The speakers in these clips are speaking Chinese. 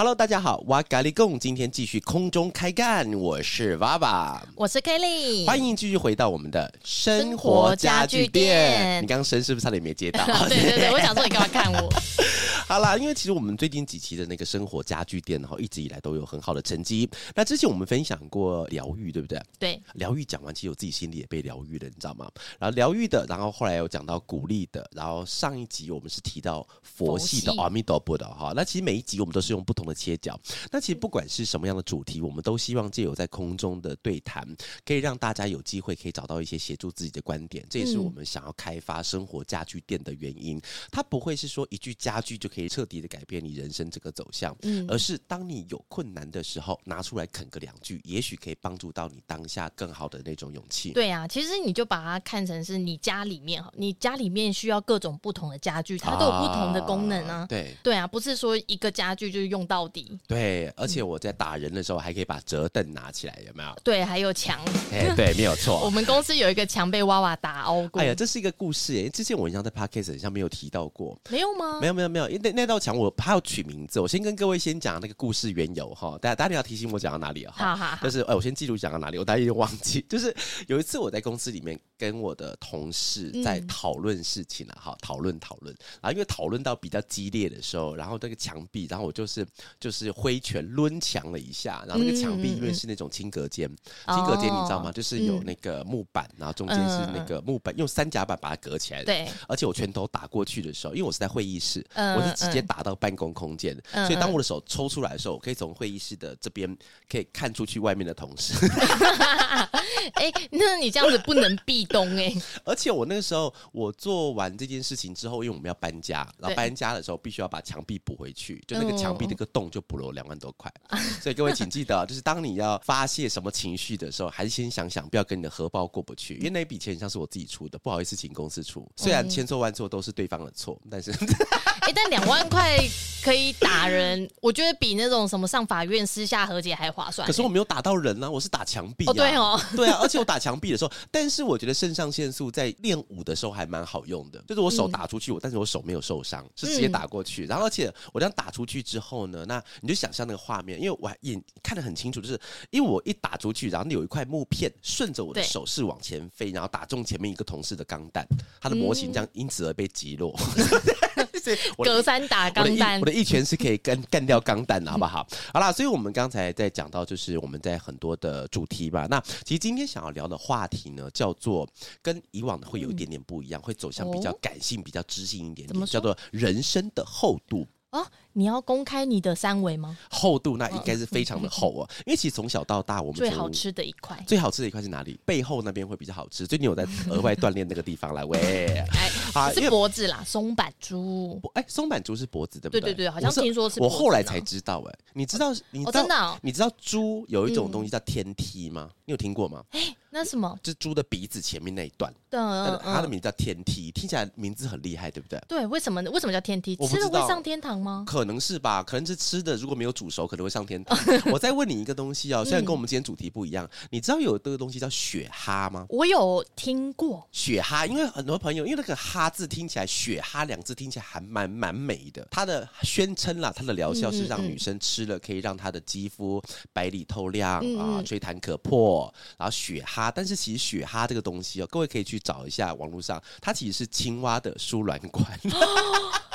Hello，大家好，哇咖喱贡，今天继续空中开干，我是娃娃，我是 Kelly，欢迎继续回到我们的生活家具店。你刚刚声是不是差点没接到？对对对，我想说你干嘛看我？好啦，因为其实我们最近几期的那个生活家具店哈，一直以来都有很好的成绩。那之前我们分享过疗愈，对不对？对，疗愈讲完，其实我自己心里也被疗愈了，你知道吗？然后疗愈的，然后后来有讲到鼓励的，然后上一集我们是提到佛系的阿弥陀佛的哈。那其实每一集我们都是用不同的切角。那其实不管是什么样的主题，我们都希望借由在空中的对谈，可以让大家有机会可以找到一些协助自己的观点。这也是我们想要开发生活家具店的原因。它不会是说一句家具就可以。可以彻底的改变你人生这个走向，嗯，而是当你有困难的时候，拿出来啃个两句，也许可以帮助到你当下更好的那种勇气。对啊，其实你就把它看成是你家里面哈，你家里面需要各种不同的家具，它都有不同的功能啊。啊对对啊，不是说一个家具就是用到底。对，而且我在打人的时候还可以把折凳拿起来，有没有？对，还有墙。哎，对，没有错。我们公司有一个墙被娃娃打凹过。哎呀，这是一个故事哎，之前我好像在 Podcast 上没有提到过。没有吗？没有没有没有，因为那那道墙我。怕要取名字，我先跟各位先讲那个故事缘由哈。大家大家要提醒我讲到哪里哈？好好好，就是哎，我先记录讲到哪里，我大家已经忘记。就是有一次我在公司里面跟我的同事在讨论事情了哈，讨论讨论，然后因为讨论到比较激烈的时候，然后那个墙壁，然后我就是就是挥拳抡墙了一下，然后那个墙壁因为是那种轻隔间，轻隔间你知道吗？就是有那个木板，然后中间是那个木板，用三夹板把它隔起来。对，而且我拳头打过去的时候，因为我是在会议室，我是直接打到办公空间，所以当我的手抽出来的时候，我可以从会议室的这边可以看出去外面的同事。哎，那你这样子不能壁咚哎。而且我那个时候，我做完这件事情之后，因为我们要搬家，然后搬家的时候必须要把墙壁补回去，就那个墙壁那个洞就补了我两万多块。所以各位请记得，就是当你要发泄什么情绪的时候，还是先想想，不要跟你的荷包过不去，因为那笔钱像是我自己出的，不好意思请公司出。虽然千错万错都是对方的错，但是，哎，但两万块。可以打人，我觉得比那种什么上法院私下和解还划算。可是我没有打到人呢、啊，我是打墙壁、啊。哦，对哦，对啊，而且我打墙壁的时候，但是我觉得肾上腺素在练武的时候还蛮好用的，就是我手打出去，我、嗯、但是我手没有受伤，是直接打过去。嗯、然后而且我这样打出去之后呢，那你就想象那个画面，因为我还眼看得很清楚，就是因为我一打出去，然后有一块木片顺着我的手势往前飞，然后打中前面一个同事的钢弹，他的模型这样因此而被击落。嗯隔山打钢弹，我的一拳是可以干干掉钢弹的，好不好？好啦，所以我们刚才在讲到，就是我们在很多的主题吧。那其实今天想要聊的话题呢，叫做跟以往的会有一点点不一样，会走向比较感性、比较知性一点点，叫做人生的厚度。哦，你要公开你的三围吗？厚度那应该是非常的厚啊，因为其实从小到大，我们最好吃的一块，最好吃的一块是哪里？背后那边会比较好吃，所以你有在额外锻炼那个地方来喂。哎，啊，是脖子啦，松板猪。哎，松板猪是脖子对不对？对对对，好像听说是。我后来才知道，哎，你知道？你知道？你知道猪有一种东西叫天梯吗？你有听过吗？哎。那什么？就是猪的鼻子前面那一段，对，它的名字叫天梯，听起来名字很厉害，对不对？对，为什么？为什么叫天梯？吃了会上天堂吗？可能是吧，可能是吃的，如果没有煮熟，可能会上天堂。我再问你一个东西哦，虽然跟我们今天主题不一样，你知道有这个东西叫雪蛤吗？我有听过雪蛤，因为很多朋友因为那个蛤字听起来，雪哈两字听起来还蛮蛮美的。它的宣称啦，它的疗效是让女生吃了可以让她的肌肤白里透亮啊，吹弹可破。然后雪哈。但是其实雪哈这个东西哦，各位可以去找一下网络上，它其实是青蛙的输卵管。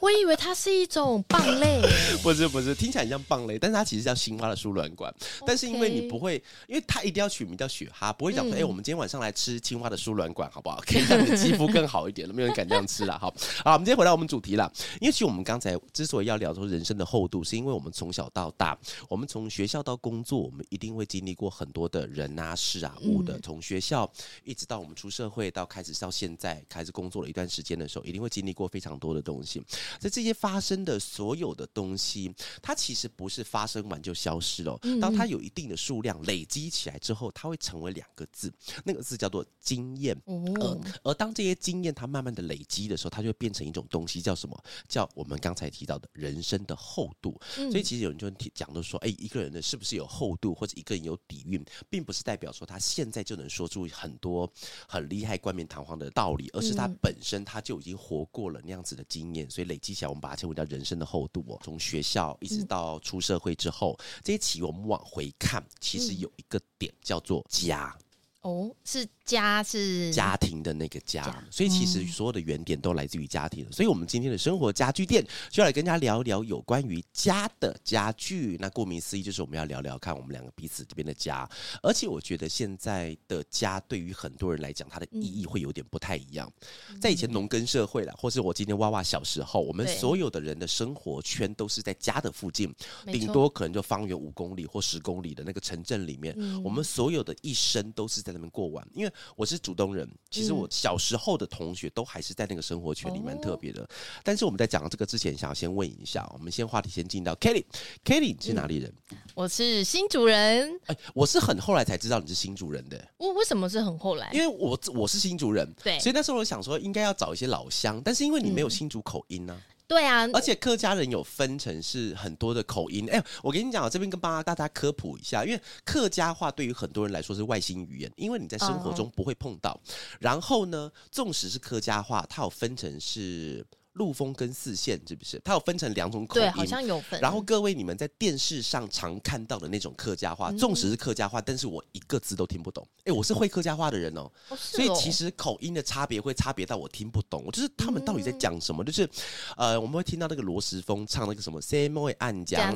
我以为它是一种蚌类，不是不是，听起来很像蚌类，但是它其实叫青蛙的输卵管。但是因为你不会，因为它一定要取名叫雪蛤，不会讲说，哎、嗯欸，我们今天晚上来吃青蛙的输卵管，好不好？可以让你的肌肤更好一点了，没有人敢这样吃了。好，好，我们今天回到我们主题了。因为其实我们刚才之所以要聊说人生的厚度，是因为我们从小到大，我们从学校到工作，我们一定会经历过很多的人啊、事啊、物的。从学校一直到我们出社会，到开始到现在开始工作了一段时间的时候，一定会经历过非常多的东西。在这些发生的所有的东西，它其实不是发生完就消失了。当它有一定的数量累积起来之后，它会成为两个字，那个字叫做经验。而而当这些经验它慢慢的累积的时候，它就会变成一种东西，叫什么？叫我们刚才提到的人生的厚度。所以其实有人就讲的说，哎，一个人呢是不是有厚度，或者一个人有底蕴，并不是代表说他现在就能说出很多很厉害、冠冕堂皇的道理，而是他本身他就已经活过了那样子的经验，所以累积起来，我们把它称为叫人生的厚度哦。从学校一直到出社会之后，这些企业我们往回看，其实有一个点叫做家。哦，是。家是家庭的那个家，家，所以其实所有的原点都来自于家庭。所以，我们今天的生活家具店就要来跟大家聊一聊有关于家的家具。那顾名思义，就是我们要聊聊看我们两个彼此这边的家。而且，我觉得现在的家对于很多人来讲，它的意义会有点不太一样。在以前农耕社会啦，或是我今天娃娃小时候，我们所有的人的生活圈都是在家的附近，顶多可能就方圆五公里或十公里的那个城镇里面。我们所有的一生都是在那边过完，因为。我是主动人，其实我小时候的同学都还是在那个生活圈里蛮特别的。但是我们在讲这个之前，想要先问一下，我们先话题先进到 Kelly，Kelly 你是哪里人？我是新主人。哎，我是很后来才知道你是新主人的。我为什么是很后来？因为我我是新主人，对，所以那时候我想说应该要找一些老乡，但是因为你没有新竹口音呢。对啊，而且客家人有分成是很多的口音。哎，我跟你讲，我这边跟帮大家科普一下，因为客家话对于很多人来说是外星语言，因为你在生活中不会碰到。然后呢，纵使是客家话，它有分成是。陆丰跟四县是不是？它有分成两种口音，对，好像有分。然后各位，你们在电视上常看到的那种客家话，纵使是客家话，但是我一个字都听不懂。哎，我是会客家话的人哦，所以其实口音的差别会差别到我听不懂。我就是他们到底在讲什么？就是呃，我们会听到那个罗时丰唱那个什么 “say more 暗讲”，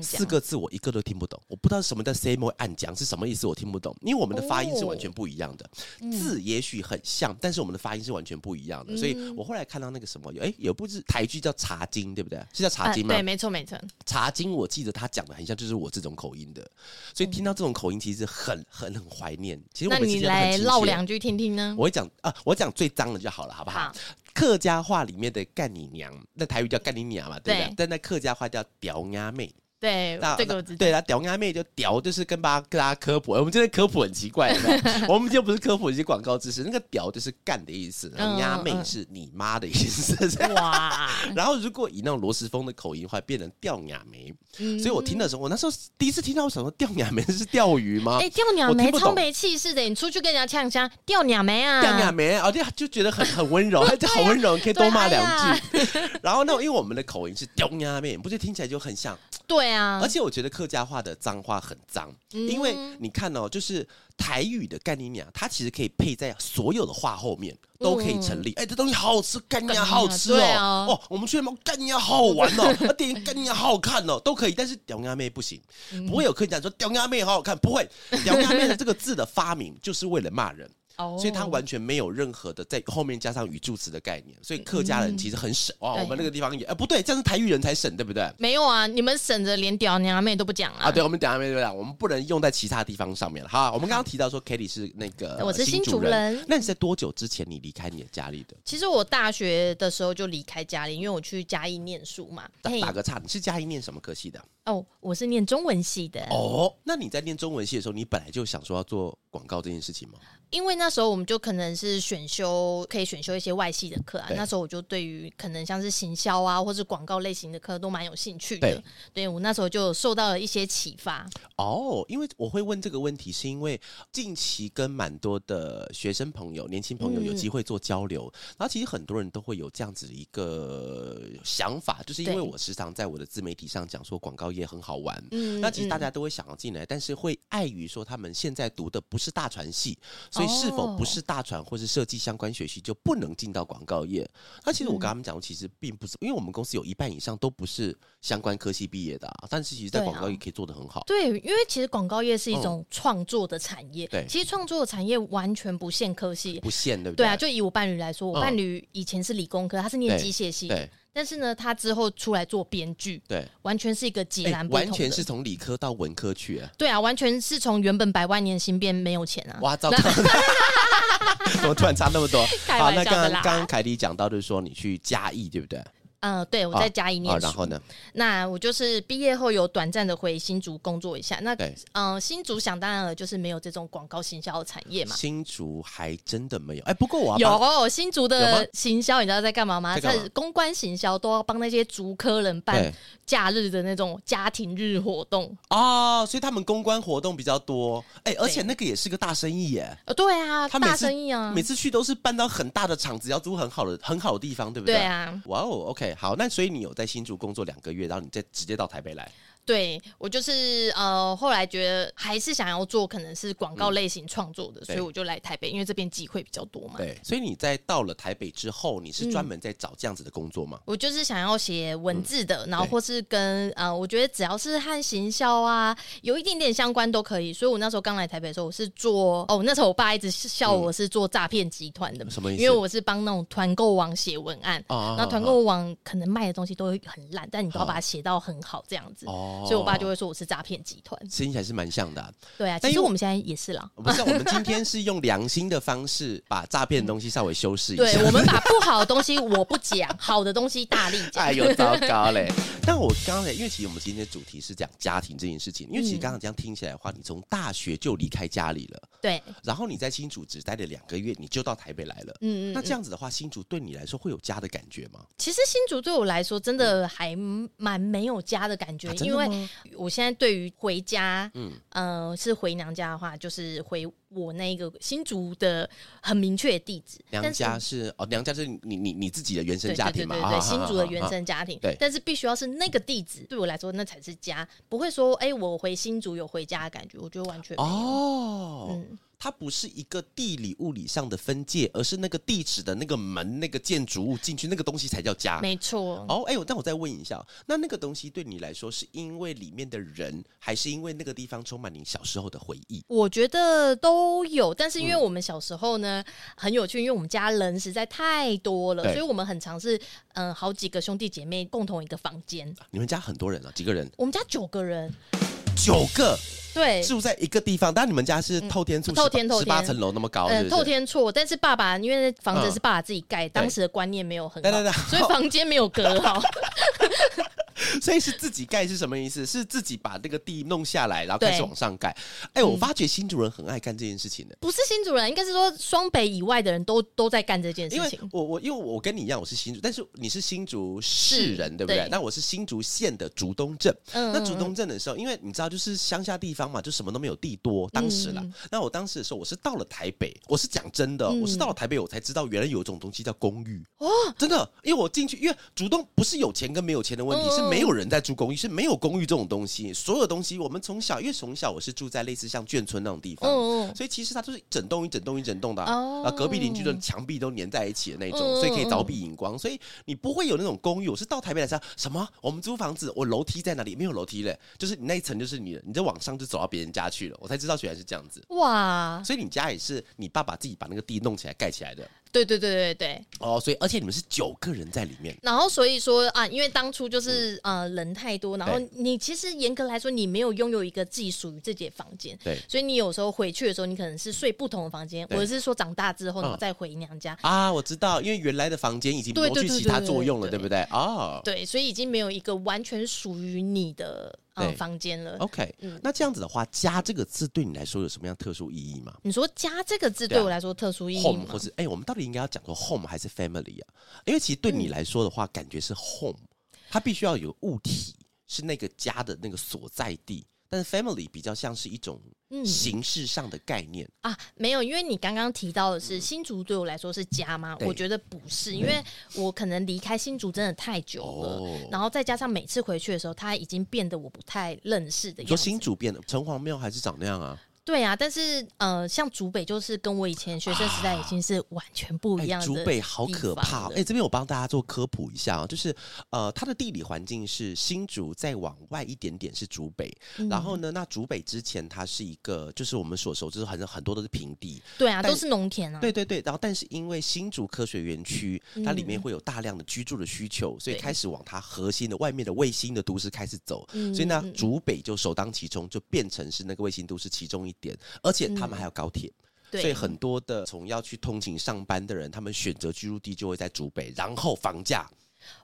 四个字我一个都听不懂。我不知道什么叫 “say more 暗讲”是什么意思，我听不懂。因为我们的发音是完全不一样的，字也许很像，但是我们的发音是完全不一样的。所以我后来看到那个什么，哎。有部是台剧叫《茶经》，对不对？是叫《茶经》吗？对，没错，没错。《茶经》我记得他讲的很像，就是我这种口音的，所以听到这种口音，其实很很很怀念。其实我们那你来唠两句听听呢？我会讲啊，我讲最脏的就好了，好不好？好。客家话里面的“干你娘”，那台语叫“干你娘”嘛，对不对？对。但那客家话叫“屌丫妹”。对，这个我知道。对啊，屌鸭妹就屌，就是跟大家跟大家科普。我们今天科普很奇怪，我们今天不是科普一些广告知识，那个屌就是干的意思，然后鸭妹是你妈的意思。哇！然后如果以那种罗时丰的口音的话，变成钓鸭妹。所以我听的时候，我那时候第一次听到，我想说钓鸭妹是钓鱼吗？哎，钓鸭妹超没气势的，你出去跟人家呛呛，钓鸭妹啊，钓鸭妹，而且就觉得很很温柔，就好温柔，可以多骂两句。然后那因为我们的口音是钓鸭妹，不是听起来就很像。对啊，而且我觉得客家话的脏话很脏，嗯、因为你看哦，就是台语的干你娘，它其实可以配在所有的话后面都可以成立。哎、嗯，这东西好好吃，干你娘好好吃哦。啊、哦，我们去嘛，干你娘好好玩哦，啊，电影干你娘好好看哦，都可以。但是屌鸭妹不行，嗯、不会有客人讲说屌鸭妹好好看，不会。屌鸭妹的这个字的发明就是为了骂人。所以它完全没有任何的在后面加上语助词的概念，所以客家人其实很省哇。我们那个地方也哎不对，这样是台语人才省，对不对？没有啊，你们省着连屌娘妹都不讲啊。啊，对，我们屌娘妹对不对？我们不能用在其他地方上面了。好，我们刚刚提到说，Kelly 是那个我是新主人，那你在多久之前你离开你的家里的？其实我大学的时候就离开家里，因为我去嘉义念书嘛。打打个岔，你是嘉义念什么科系的？哦，我是念中文系的。哦，那你在念中文系的时候，你本来就想说要做广告这件事情吗？因为那时候我们就可能是选修，可以选修一些外系的课啊。那时候我就对于可能像是行销啊，或是广告类型的课都蛮有兴趣的。对，对我那时候就受到了一些启发。哦，因为我会问这个问题，是因为近期跟蛮多的学生朋友、年轻朋友有机会做交流，嗯、然后其实很多人都会有这样子的一个想法，就是因为我时常在我的自媒体上讲说广告业很好玩，嗯，那其实大家都会想要进来，嗯、但是会碍于说他们现在读的不是大传系。所以是否不是大传或是设计相关学习就不能进到广告业？那其实我跟他们讲，其实并不是，因为我们公司有一半以上都不是相关科系毕业的，啊，但是其实在广告业可以做得很好。对，因为其实广告业是一种创作的产业。对，其实创作的产业完全不限科系，不限对不对？对啊，就以我伴侣来说，我伴侣以前是理工科，他是念机械系，对。但是呢，他之后出来做编剧，对，完全是一个截然不同的，完全是从理科到文科去啊。对啊，完全是从原本百万年薪变没有钱啊。哇，糟糕。怎么突然差那么多？好，那刚刚刚刚凯迪讲到就是说你去嘉义，对不对？嗯，对，我在嘉义念书。然后呢？那我就是毕业后有短暂的回新竹工作一下。那嗯，新竹想当然了，就是没有这种广告行销的产业嘛。新竹还真的没有。哎，不过我有新竹的行销，你知道在干嘛吗？在公关行销都要帮那些竹科人办假日的那种家庭日活动哦，所以他们公关活动比较多。哎，而且那个也是个大生意耶。呃，对啊，大生意啊，每次去都是办到很大的场子，要租很好的很好的地方，对不对？对啊。哇哦，OK。好，那所以你有在新竹工作两个月，然后你再直接到台北来。对，我就是呃，后来觉得还是想要做可能是广告类型创作的，嗯、所以我就来台北，因为这边机会比较多嘛。对，所以你在到了台北之后，你是专门在找这样子的工作吗？嗯、我就是想要写文字的，嗯、然后或是跟呃，我觉得只要是和行销啊有一点点相关都可以。所以我那时候刚来台北的时候，我是做哦，那时候我爸一直笑我是做诈骗集团的、嗯，什么意思？因为我是帮那种团购网写文案，哦、那团购网可能卖的东西都会很烂，但你都要把它写到很好这样子，哦、所以我爸就会说我。是诈骗集团，听起来是蛮像的、啊。对啊，其实我们现在也是啦。不是，我们今天是用良心的方式把诈骗的东西稍微修饰一下。对，我们把不好的东西 我不讲，好的东西大力讲。哎呦，糟糕嘞！但我刚才因为其实我们今天的主题是讲家庭这件事情，因为其实刚刚这样听起来的话，你从大学就离开家里了，对，然后你在新竹只待了两个月，你就到台北来了。嗯，嗯嗯。那这样子的话，新竹对你来说会有家的感觉吗？其实新竹对我来说真的还蛮没有家的感觉，啊、因为我现在对于回家，嗯，呃，是回娘家的话，就是回我那个新竹的很明确的地址。娘家是，是哦，娘家是你你你自己的原生家庭嘛？对对对，对，新竹的原生家庭。对，但是必须要是那个地址，对我来说那才是家，不会说哎、欸，我回新竹有回家的感觉，我觉得完全。哦，嗯。它不是一个地理物理上的分界，而是那个地址的那个门、那个建筑物进去那个东西才叫家。没错。哦，哎呦，但我再问一下，那那个东西对你来说，是因为里面的人，还是因为那个地方充满你小时候的回忆？我觉得都有，但是因为我们小时候呢、嗯、很有趣，因为我们家人实在太多了，所以我们很常是嗯、呃、好几个兄弟姐妹共同一个房间。你们家很多人啊？几个人？我们家九个人。九个。对，住在一个地方，但你们家是透天厝，透天透天，十八层楼那么高，嗯，透天厝。但是爸爸因为房子是爸爸自己盖，当时的观念没有很好，所以房间没有隔好。所以是自己盖是什么意思？是自己把那个地弄下来，然后开始往上盖。哎，我发觉新主人很爱干这件事情的。不是新主人，应该是说双北以外的人都都在干这件事情。我我因为我跟你一样，我是新竹，但是你是新竹市人，对不对？那我是新竹县的竹东镇。嗯那竹东镇的时候，因为你知道，就是乡下地方嘛，就什么都没有。地多，当时了。嗯、那我当时的时候，我是到了台北，我是讲真的，嗯、我是到了台北，我才知道原来有一种东西叫公寓。哦，真的，因为我进去，因为竹东不是有钱跟没有钱的问题，嗯、是没有人在住公寓，是没有公寓这种东西。所有东西，我们从小，因为从小我是住在类似像眷村那种地方，嗯、所以其实它就是整栋一整栋一整栋的，啊，隔壁邻居的墙壁都粘在一起的那种，嗯、所以可以凿壁引光，所以你不会有那种公寓。我是到台北来说，什么？我们租房子，我楼梯在哪里？没有楼梯嘞，就是你那一层就是你的，你再往上就走到别人家去了，我才知道原来是这样子哇！所以你家也是你爸爸自己把那个地弄起来盖起来的。对对对对对。哦，所以而且你们是九个人在里面。然后所以说啊，因为当初就是、嗯、呃人太多，然后你其实严格来说你没有拥有一个自己属于自己的房间。对。所以你有时候回去的时候，你可能是睡不同的房间。或者是说长大之后然后再回娘家、嗯、啊，我知道，因为原来的房间已经挪去其他作用了，对不对？哦。对，所以已经没有一个完全属于你的。嗯，对房间了。OK，嗯，那这样子的话，“家”这个字对你来说有什么样特殊意义吗？你说“家”这个字对我来说特殊意义吗、啊、？Home 或是哎、欸，我们到底应该要讲说 “home” 还是 “family” 啊？因为其实对你来说的话，嗯、感觉是 “home”，它必须要有物体，是那个家的那个所在地。但是 family 比较像是一种形式上的概念、嗯、啊，没有，因为你刚刚提到的是新竹对我来说是家吗？我觉得不是，因为我可能离开新竹真的太久了，哦、然后再加上每次回去的时候，它已经变得我不太认识的样子。说新竹变了，城隍庙还是长那样啊？对啊，但是呃，像竹北就是跟我以前学生时代已经是完全不一样的。竹北好可怕！哎、欸，这边我帮大家做科普一下啊，就是呃，它的地理环境是新竹再往外一点点是竹北，嗯、然后呢，那竹北之前它是一个就是我们所熟知很很多都是平地，对啊，都是农田啊。对对对，然后但是因为新竹科学园区它里面会有大量的居住的需求，嗯、所以开始往它核心的外面的卫星的都市开始走，嗯、所以呢，竹北就首当其冲，就变成是那个卫星都市其中一点，而且。他们还有高铁，嗯、所以很多的从要去通勤上班的人，他们选择居住地就会在竹北，然后房价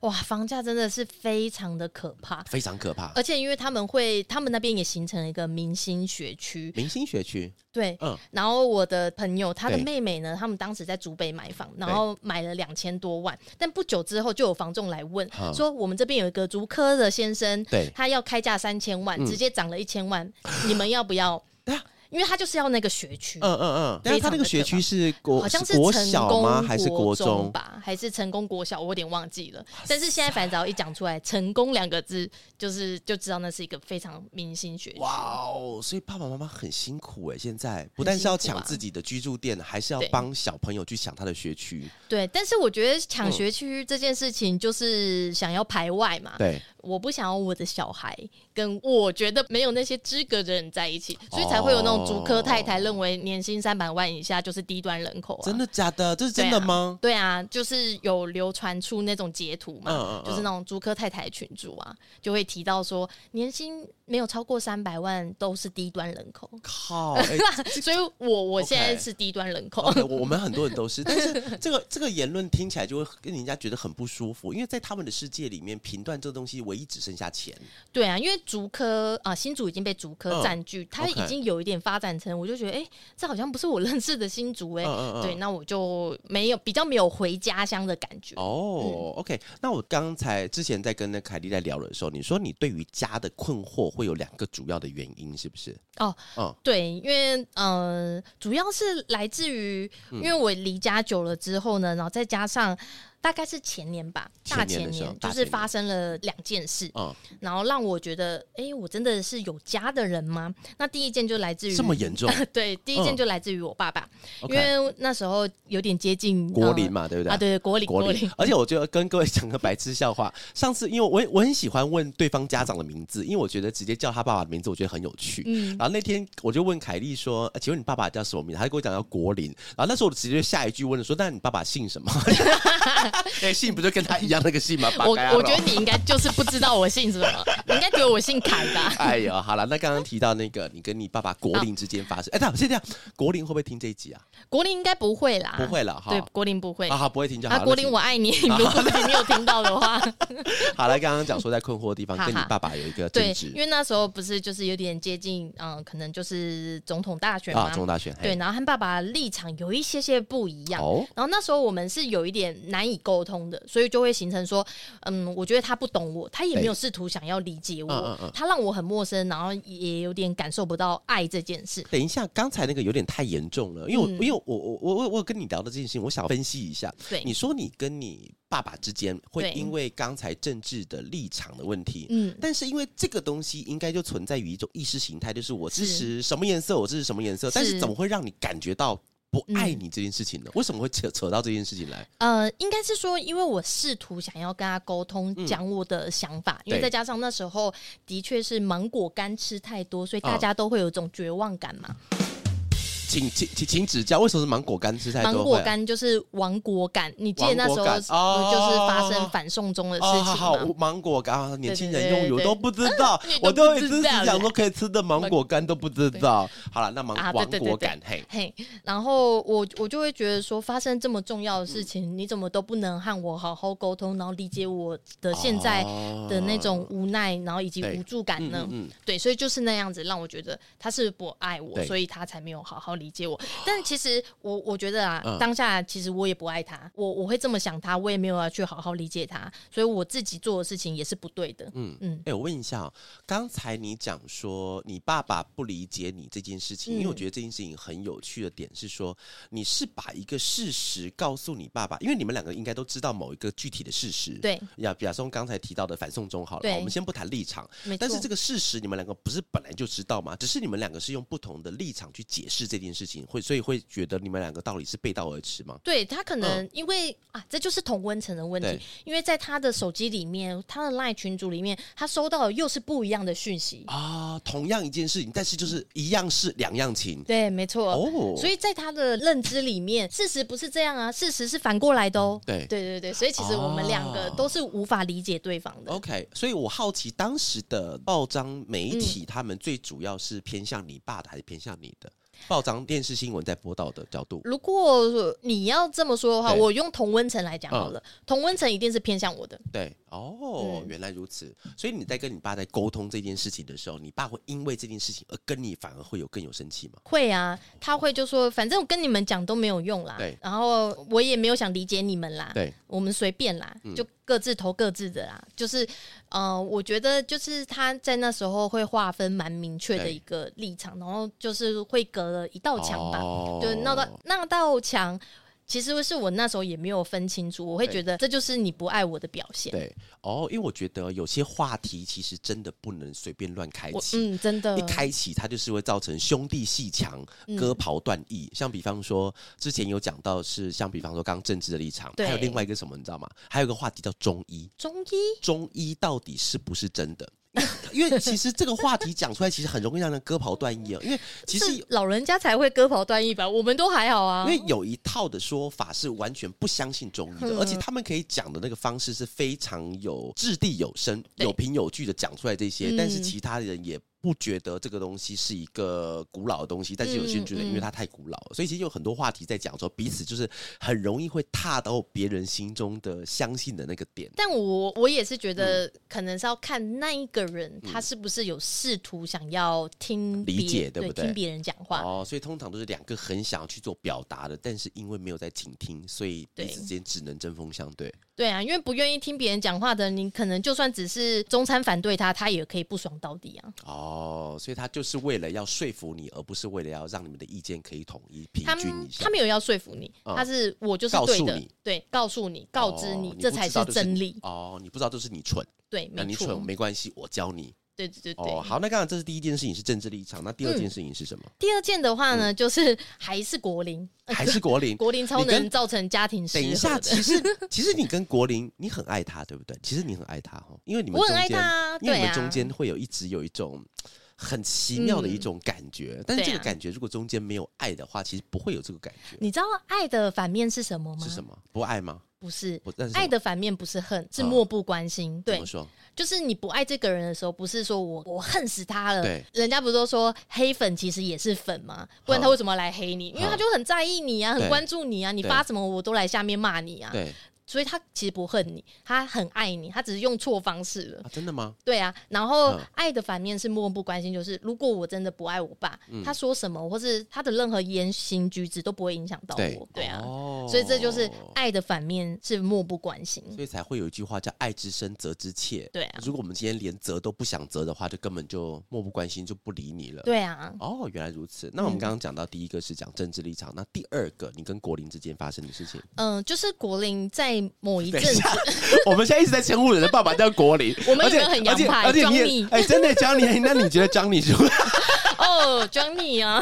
哇，房价真的是非常的可怕，非常可怕。而且因为他们会，他们那边也形成了一个明星学区，明星学区，对，嗯。然后我的朋友，他的妹妹呢，他们当时在竹北买房，然后买了两千多万，但不久之后就有房仲来问，说我们这边有一个竹科的先生，对，他要开价三千万，直接涨了一千万，你们要不要？因为他就是要那个学区，嗯嗯嗯，但是他那个学区是国，好像是国小吗？还是国中吧？还是成功国小？我有点忘记了。但是现在反正只要一讲出来“成功”两个字，就是就知道那是一个非常明星学区。哇哦！所以爸爸妈妈很辛苦哎，现在不但是要抢自己的居住店，还是要帮小朋友去抢他的学区。对，但是我觉得抢学区这件事情就是想要排外嘛。对，我不想要我的小孩跟我觉得没有那些资格的人在一起，所以才会有那种。竹科太太认为年薪三百万以下就是低端人口。啊，真的假的？这是真的吗？对啊，就是有流传出那种截图嘛，嗯嗯嗯，就是那种竹科太太群主啊，就会提到说年薪没有超过三百万都是低端人口。靠！欸、所以我我现在是低端人口。Okay, okay, 我们很多人都是，但是这个这个言论听起来就会跟人家觉得很不舒服，因为在他们的世界里面，评断这个东西唯一只剩下钱。对啊，因为竹科啊，新竹已经被竹科占据，它、嗯 okay、已经有一点发展成，我就觉得，哎、欸，这好像不是我认识的新竹哎、欸。嗯嗯对，那我就没有比较没有回家乡的感觉。哦、嗯、，OK。那我刚才之前在跟那凯莉在聊的时候，你说你对于家的困惑会有两个主要的原因，是不是？哦，嗯，对，因为呃，主要是来自于，因为我离家久了之后呢，然后再加上。大概是前年吧，大前年就是发生了两件事，嗯，然后让我觉得，哎、欸，我真的是有家的人吗？那第一件就来自于这么严重，对，第一件就来自于我爸爸，嗯、因为那时候有点接近国林嘛，对不对？啊，对，国林，国林。而且我就跟各位讲个白痴笑话，上次因为我我很喜欢问对方家长的名字，因为我觉得直接叫他爸爸的名字，我觉得很有趣。嗯，然后那天我就问凯莉说、呃：“请问你爸爸叫什么名字？”他就跟我讲叫国林。然后那时候我直接下一句问了说：“那你爸爸姓什么？” 哎，姓不就跟他一样那个姓吗？我我觉得你应该就是不知道我姓什么，你应该觉得我姓凯吧？哎呦，好了，那刚刚提到那个你跟你爸爸国林之间发生，哎、对，先这样，国林会不会听这一集啊？国林应该不会啦，不会了哈。对，国林不会，啊，好，不会听就好。啊，国林我爱你，如果你有听到的话，好了，刚刚讲说在困惑的地方，跟你爸爸有一个争执，因为那时候不是就是有点接近，嗯，可能就是总统大选嘛，啊，总统大选，对，然后和爸爸立场有一些些不一样，哦，然后那时候我们是有一点难以沟通的。所以就会形成说，嗯，我觉得他不懂我，他也没有试图想要理解我，嗯嗯嗯，他让我很陌生，然后也有点感受不到爱这件事。等一下，刚才那个有点太严重了，因为我、嗯、因为我我我我我跟你聊的这件事情，我想分析一下。对，你说你跟你爸爸之间会因为刚才政治的立场的问题，嗯，但是因为这个东西应该就存在于一种意识形态，就是我支持什么颜色，我支持什么颜色，但是怎么会让你感觉到？不爱你这件事情呢？嗯、为什么会扯扯到这件事情来？呃，应该是说，因为我试图想要跟他沟通，讲我的想法，嗯、因为再加上那时候的确是芒果干吃太多，所以大家都会有一种绝望感嘛。嗯请请请请指教，为什么是芒果干吃太多？芒果干就是亡国感，你记得那时候就是发生反送中的事情芒果干，年轻人用语我都不知道，我都一直是讲说可以吃的芒果干都不知道。好了，那芒芒果干，嘿嘿，然后我我就会觉得说，发生这么重要的事情，你怎么都不能和我好好沟通，然后理解我的现在的那种无奈，然后以及无助感呢？对，所以就是那样子，让我觉得他是不爱我，所以他才没有好好。理解我，但其实我我觉得啊，嗯、当下其实我也不爱他，我我会这么想他，我也没有要去好好理解他，所以我自己做的事情也是不对的。嗯。嗯，哎、我问一下、喔，刚才你讲说你爸爸不理解你这件事情，嗯、因为我觉得这件事情很有趣的点是说，你是把一个事实告诉你爸爸，因为你们两个应该都知道某一个具体的事实。对，呀，比方说刚才提到的反送中好了，对。我们先不谈立场，没错。但是这个事实你们两个不是本来就知道吗？只是你们两个是用不同的立场去解释这件事情。事情会，所以会觉得你们两个到底是背道而驰吗？对，他可能因为、嗯、啊，这就是同温层的问题。因为在他的手机里面，他的 LINE 群组里面，他收到的又是不一样的讯息啊。同样一件事情，但是就是一样是两样情。对，没错。哦，所以在他的认知里面，事实不是这样啊，事实是反过来的哦。对，对对对，所以其实我们两个都是无法理解对方的。OK，所以我好奇当时的报章媒体，他们最主要是偏向你爸的，还是偏向你的？报章、电视新闻在播到的角度。如果你要这么说的话，我用同温层来讲好了，嗯、同温层一定是偏向我的。对，哦，原来如此。所以你在跟你爸在沟通这件事情的时候，你爸会因为这件事情而跟你反而会有更有生气吗？会啊，他会就说，反正我跟你们讲都没有用啦。对，然后我也没有想理解你们啦。对，我们随便啦，就各自投各自的啦。嗯、就是，呃，我觉得就是他在那时候会划分蛮明确的一个立场，然后就是会隔了一道墙吧，哦、就那道那道墙。其实是我那时候也没有分清楚，我会觉得这就是你不爱我的表现。对，哦，因为我觉得有些话题其实真的不能随便乱开启，嗯，真的，一开启它就是会造成兄弟戏墙、割袍断义。嗯、像比方说之前有讲到是，像比方说刚刚政治的立场，对还有另外一个什么你知道吗？还有一个话题叫中医，中医，中医到底是不是真的？因为其实这个话题讲出来，其实很容易让人割袍断义哦。因为其实老人家才会割袍断义吧，我们都还好啊。因为有一套的说法是完全不相信中医的，而且他们可以讲的那个方式是非常有掷地有声、有凭有据的讲出来这些，但是其他人也。不觉得这个东西是一个古老的东西，但是有些人觉得，因为它太古老了，所以其实有很多话题在讲说彼此就是很容易会踏到别人心中的相信的那个点。但我我也是觉得，可能是要看那一个人、嗯、他是不是有试图想要听理解，对不对？听别人讲话哦，所以通常都是两个很想要去做表达的，但是因为没有在倾听，所以彼此之间只能针锋相对。对啊，因为不愿意听别人讲话的，你可能就算只是中餐反对他，他也可以不爽到底啊。哦，所以他就是为了要说服你，而不是为了要让你们的意见可以统一平均一下。他，没有要说服你，嗯、他是我就是对的，对，告诉你，告知你，哦、这才是真理。哦，你不知道就是你蠢，对，那你蠢没关系，我教你。对对对对，哦，好，那刚刚这是第一件事情是政治立场，那第二件事情是什么？嗯、第二件的话呢，嗯、就是还是国林，还是国林，国林超能造成家庭。等一下，其实 其实你跟国林，你很爱他，对不对？其实你很爱他哈，因为你们我很爱他，因为你们中间会有一直有一种很奇妙的一种感觉，嗯、但是这个感觉如果中间没有爱的话，其实不会有这个感觉。你知道爱的反面是什么吗？是什么？不爱吗？不是，爱的反面不是恨，是漠不关心。对？就是你不爱这个人的时候，不是说我我恨死他了。对，人家不是都说黑粉其实也是粉吗？不然他为什么来黑你？因为他就很在意你啊，很关注你啊，你发什么我都来下面骂你啊。对。所以他其实不恨你，他很爱你，他只是用错方式了。啊、真的吗？对啊。然后爱的反面是漠不关心，就是如果我真的不爱我爸，嗯、他说什么或是他的任何言行举止都不会影响到我。对，对啊。哦、所以这就是爱的反面是漠不关心。所以才会有一句话叫“爱之深，责之切”。对啊。如果我们今天连责都不想责的话，就根本就漠不关心，就不理你了。对啊。哦，原来如此。那我们刚刚讲到第一个是讲政治立场，嗯、那第二个你跟国林之间发生的事情？嗯，就是国林在某一阵。我们现在一直在称呼人的爸爸叫国林，我们也很洋派，而且你哎，真的 Johnny，那你觉得 Johnny 是？哦，Johnny 啊，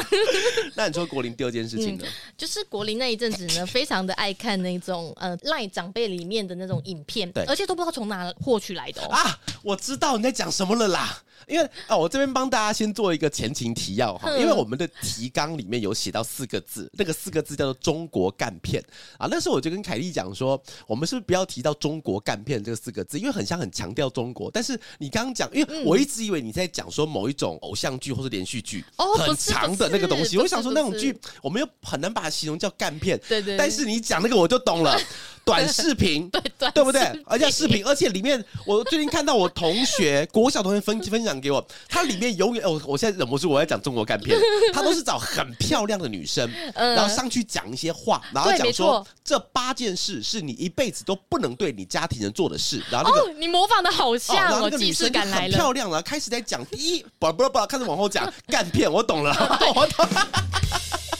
那你说国林第二件事情呢？就是国林那一阵子呢，非常的爱看那种呃赖长辈里面的那种影片，对，而且都不知道从哪获取来的啊。我知道你在讲什么了啦，因为哦，我这边帮大家先做一个前情提要哈，因为我们的提纲里面有写到四个字，那个四个字叫做“中国干片”啊。那时候我就跟凯莉讲说，我们是不是不要提到“中国干片”这个四个字，因为很像很强调中国。但是你刚刚讲，因为我一直以为你在讲说某一种偶像剧或是连续剧。哦，很长的那个东西，我想说那种剧，我们又很难把它形容叫干片。对对。但是你讲那个我就懂了，短视频，对对，对不对？而且视频，而且里面我最近看到我同学 国小同学分分享给我，他里面永远哦，我现在忍不住我要讲中国干片，他都是找很漂亮的女生，然后上去讲一些话，然后讲说这八件事是你一辈子都不能对你家庭人做的事。然后那个你模仿的好像，然后那个女生很漂亮了，开始在讲第一，不不不，开始往后讲干片。我懂了，我懂。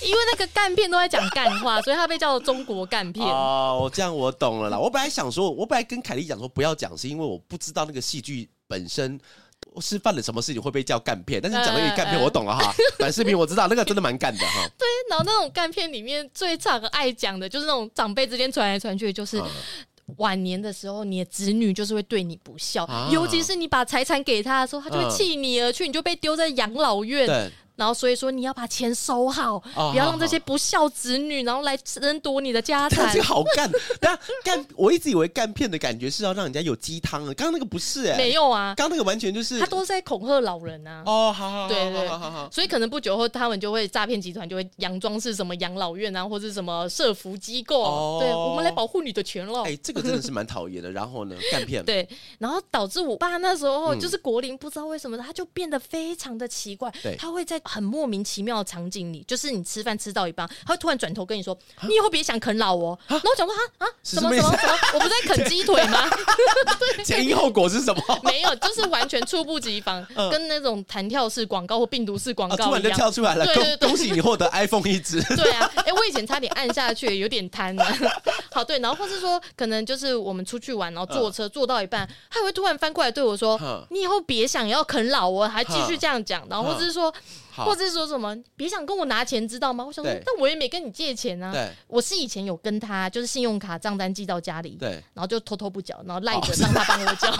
因为那个干片都在讲干话，所以他被叫做中国干片。哦，这样我懂了啦。我本来想说，我本来跟凯莉讲说不要讲，是因为我不知道那个戏剧本身是犯了什么事情会被叫干片。但是讲了一个干片，我懂了哈。短视频我知道，那个真的蛮干的哈。对，然后那种干片里面最常爱讲的就是那种长辈之间传来传去，就是。晚年的时候，你的子女就是会对你不孝，啊、尤其是你把财产给他的时候，他就会弃你而去，嗯、你就被丢在养老院。对然后所以说你要把钱收好，哦、不要让这些不孝子女然后来争夺你的家产。这个好干，但干我一直以为干片的感觉是要让人家有鸡汤的，刚刚那个不是哎、欸，没有啊，刚刚那个完全就是他都是在恐吓老人啊。哦，好好，好，对对，好好好，所以可能不久后他们就会诈骗集团就会佯装是什么养老院啊，或者什么社福机构，哦、对，我们来保护你的权了。哎、欸，这个真的是蛮讨厌的。然后呢，干片，对，然后导致我爸那时候就是国林，不知道为什么他就变得非常的奇怪，对，他会在很莫名其妙的场景里，就是你吃饭吃到一半，他会突然转头跟你说：“你以后别想啃老哦。”然后我讲说：“啊啊，什么什么什么？我不在啃鸡腿吗？”对，前因后果是什么？没有，就是完全猝不及防，跟那种弹跳式广告或病毒式广告一样，突然就跳出来了。对对恭喜你获得 iPhone 一只。对啊，哎，我以前差点按下去，有点贪啊。好，对，然后或是说，可能就是我们出去玩，然后坐车坐到一半，他会突然翻过来对我说：“你以后别想要啃老哦。”还继续这样讲，然后或者是说。或者是说什么，别想跟我拿钱，知道吗？我想说，但我也没跟你借钱啊。对，我是以前有跟他，就是信用卡账单寄到家里，对，然后就偷偷不缴，然后赖着让他帮我缴。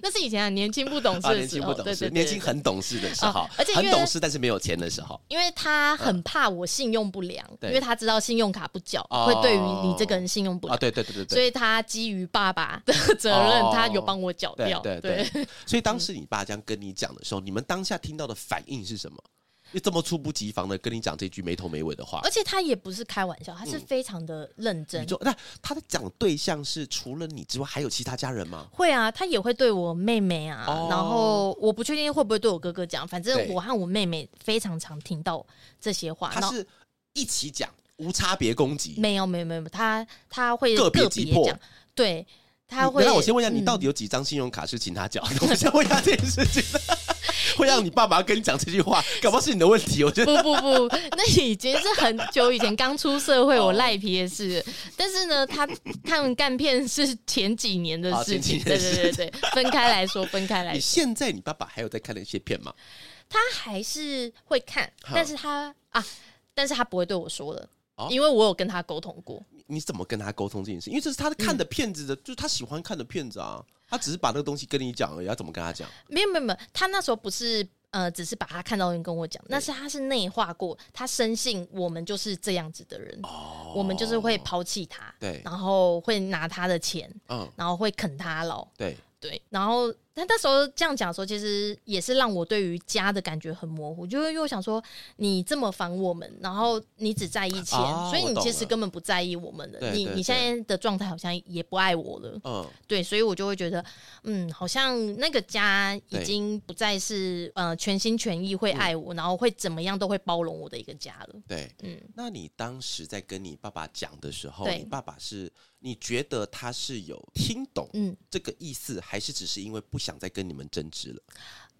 那是以前啊，年轻不懂事的时候，对对，年轻很懂事的时候，而且很懂事，但是没有钱的时候。因为他很怕我信用不良，因为他知道信用卡不缴会对于你这个人信用不良。对对对对对。所以他基于爸爸的责任，他有帮我缴掉。对对。所以当时你爸这样跟你讲的时候，你们当下听到的反应是什么？你这么猝不及防的跟你讲这句没头没尾的话，而且他也不是开玩笑，他是非常的认真。嗯、那他的讲对象是除了你之外，还有其他家人吗？会啊，他也会对我妹妹啊，哦、然后我不确定会不会对我哥哥讲。反正我和我妹妹非常常听到这些话。他是一起讲，无差别攻击？没有，没有，没有，他他会个别击破。对，他会。那我先问一下，你到底有几张信用卡是请他缴？我先问一下这件事情。会让你爸爸跟你讲这句话，搞不好是你的问题。我觉得不不不，那已经是很久以前刚出社会，我赖皮的事。但是呢，他看干片是前几年的事情。对对对对，分开来说，分开来说。你现在你爸爸还有在看那些片吗？他还是会看，但是他啊，但是他不会对我说的，因为我有跟他沟通过。你怎么跟他沟通这件事？因为这是他看的片子的，就是他喜欢看的片子啊。他只是把那个东西跟你讲而已，要怎么跟他讲？没有没有没有，他那时候不是呃，只是把他看到人跟我讲，那是他是内化过，他深信我们就是这样子的人，哦，我们就是会抛弃他，对，然后会拿他的钱，嗯，然后会啃他老，对对，然后。他那时候这样讲的时候，其实也是让我对于家的感觉很模糊，就因为想说你这么烦我们，然后你只在意钱，哦、所以你其实根本不在意我们的。你你现在的状态好像也不爱我了。嗯，对，所以我就会觉得，嗯，好像那个家已经不再是呃全心全意会爱我，嗯、然后会怎么样都会包容我的一个家了。对，嗯，那你当时在跟你爸爸讲的时候，你爸爸是？你觉得他是有听懂嗯这个意思，嗯、还是只是因为不想再跟你们争执了？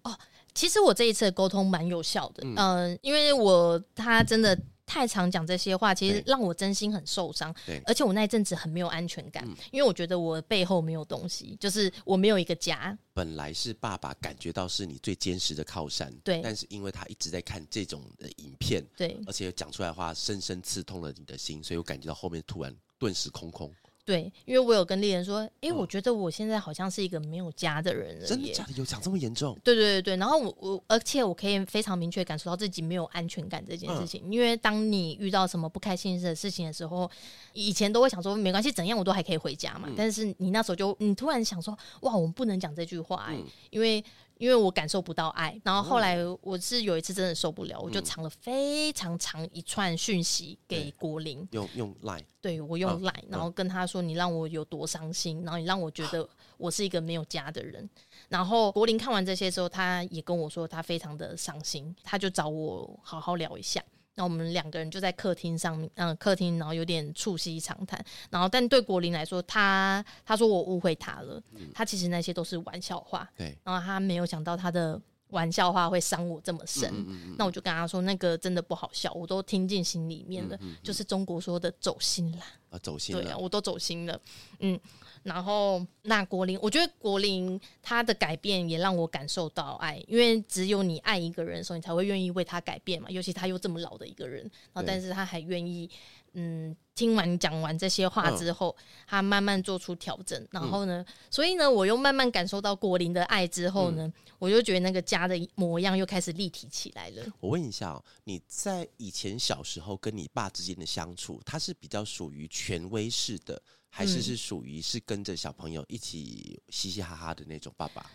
哦，其实我这一次的沟通蛮有效的，嗯、呃，因为我他真的太常讲这些话，其实让我真心很受伤。对，而且我那一阵子很没有安全感，嗯、因为我觉得我背后没有东西，就是我没有一个家。本来是爸爸感觉到是你最坚实的靠山，对，但是因为他一直在看这种的影片，对，而且讲出来的话深深刺痛了你的心，所以我感觉到后面突然顿时空空。对，因为我有跟丽人说，哎，我觉得我现在好像是一个没有家的人了。真的假的？有讲这么严重？对对对对。然后我我，而且我可以非常明确感受到自己没有安全感这件事情。嗯、因为当你遇到什么不开心的事情的时候，以前都会想说没关系，怎样我都还可以回家嘛。嗯、但是你那时候就你突然想说，哇，我们不能讲这句话，嗯、因为。因为我感受不到爱，然后后来我是有一次真的受不了，我就藏了非常长一串讯息给国林，用用 Line，对，我用 Line，然后跟他说，你让我有多伤心，然后你让我觉得我是一个没有家的人。然后国林看完这些之后，他也跟我说他非常的伤心，他就找我好好聊一下。那我们两个人就在客厅上面，嗯，客厅，然后有点促膝长谈。然后，但对国林来说，他他说我误会他了，嗯、他其实那些都是玩笑话。对，然后他没有想到他的玩笑话会伤我这么深。嗯嗯嗯，那我就跟他说，那个真的不好笑，我都听进心里面了，就是中国说的走心啦啊，走心了，对啊，我都走心了，嗯。然后，那国林，我觉得国林他的改变也让我感受到爱，因为只有你爱一个人的时候，你才会愿意为他改变嘛。尤其他又这么老的一个人，然后但是他还愿意嗯，听完你讲完这些话之后，嗯、他慢慢做出调整，然后呢，嗯、所以呢，我又慢慢感受到国林的爱之后呢，嗯、我就觉得那个家的模样又开始立体起来了。我问一下哦，你在以前小时候跟你爸之间的相处，他是比较属于权威式的，还是是属于是跟着小朋友一起嘻嘻哈哈的那种爸爸？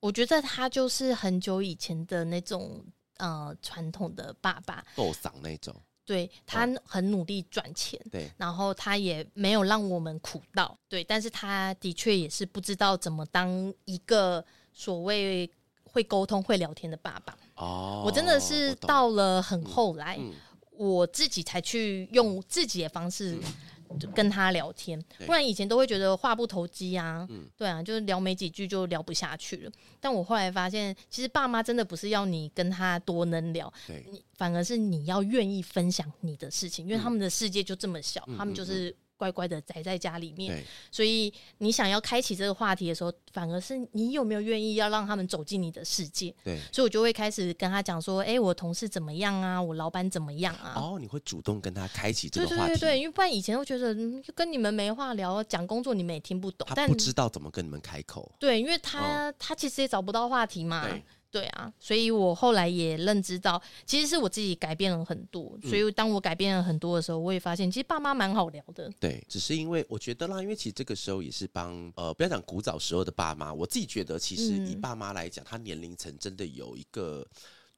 我觉得他就是很久以前的那种呃传统的爸爸，斗嗓那种。对，他很努力赚钱，哦、对，然后他也没有让我们苦到，对，但是他的确也是不知道怎么当一个所谓会沟通、会聊天的爸爸。哦，我真的是到了很后来，我，嗯嗯、我自己才去用自己的方式。嗯跟他聊天，不然以前都会觉得话不投机啊，嗯、对啊，就是聊没几句就聊不下去了。但我后来发现，其实爸妈真的不是要你跟他多能聊，你反而是你要愿意分享你的事情，因为他们的世界就这么小，嗯、他们就是。乖乖的宅在家里面，所以你想要开启这个话题的时候，反而是你有没有愿意要让他们走进你的世界？对，所以我就会开始跟他讲说：“哎、欸，我同事怎么样啊？我老板怎么样啊？”哦，你会主动跟他开启这个话题？对对对，因为不然以前会觉得跟你们没话聊，讲工作你们也听不懂，他不知道怎么跟你们开口。对，因为他、哦、他其实也找不到话题嘛。对啊，所以我后来也认知到，其实是我自己改变了很多。所以当我改变了很多的时候，我也发现，其实爸妈蛮好聊的。对，只是因为我觉得啦，因为其实这个时候也是帮呃，不要讲古早时候的爸妈，我自己觉得，其实以爸妈来讲，他年龄层真的有一个。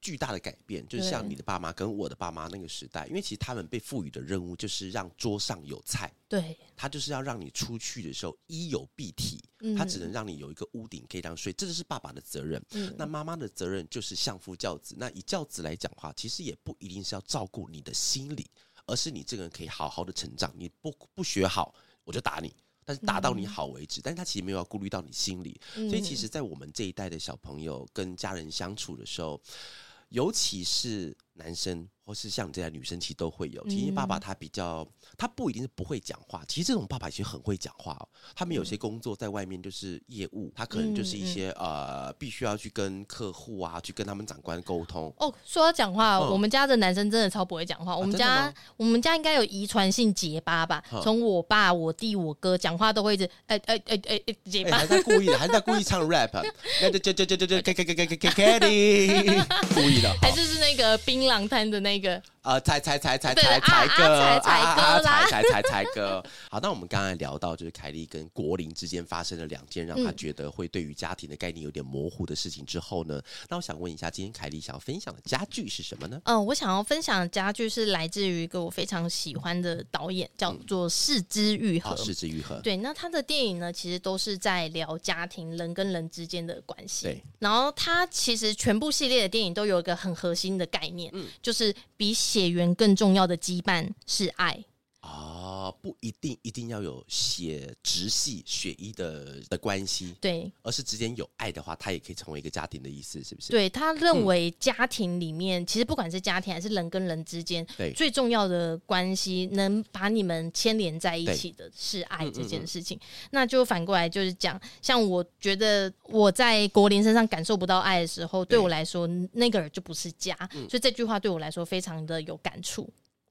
巨大的改变，就是像你的爸妈跟我的爸妈那个时代，因为其实他们被赋予的任务就是让桌上有菜，对，他就是要让你出去的时候衣有蔽体，嗯、他只能让你有一个屋顶可以这样睡，这就是爸爸的责任。嗯、那妈妈的责任就是相夫教子。那以教子来讲的话，其实也不一定是要照顾你的心理，而是你这个人可以好好的成长。你不不学好，我就打你，但是打到你好为止。嗯、但是他其实没有要顾虑到你心理，所以其实，在我们这一代的小朋友跟家人相处的时候。尤其是男生，或是像你这样女生，其实都会有。其实爸爸他比较，他不一定是不会讲话。其实这种爸爸其实很会讲话哦。他们有些工作在外面就是业务，他可能就是一些呃，必须要去跟客户啊，去跟他们长官沟通。哦，说到讲话，我们家的男生真的超不会讲话。我们家我们家应该有遗传性结巴吧？从我爸、我弟、我哥讲话都会一直哎哎哎哎哎结巴，还在故意的，还在故意唱 rap。那就就就就就就 K K K K K K K 故意的，还是是那个槟榔摊的那个。呃，才才才才才才哥，才才哥才才才才哥。好，那我们刚才聊到，就是凯莉跟国林之间发生了两件让他觉得会对于家庭的概念有点模糊的事情之后呢，那我想问一下，今天凯莉想要分享的家具是什么呢？嗯，我想要分享的家具是来自于一个我非常喜欢的导演，叫做四肢愈合》。四肢愈合。对，那他的电影呢，其实都是在聊家庭人跟人之间的关系。对。然后他其实全部系列的电影都有一个很核心的概念，嗯，就是比血缘更重要的羁绊是爱。啊，不一定一定要有血直系血液的的关系，对，而是之间有爱的话，他也可以成为一个家庭的意思，是不是？对，他认为家庭里面，嗯、其实不管是家庭还是人跟人之间，对，最重要的关系能把你们牵连在一起的是爱这件事情。嗯嗯嗯，那就反过来就是讲，像我觉得我在国林身上感受不到爱的时候，对我来说，那个人就不是家，嗯、所以这句话对我来说非常的有感触。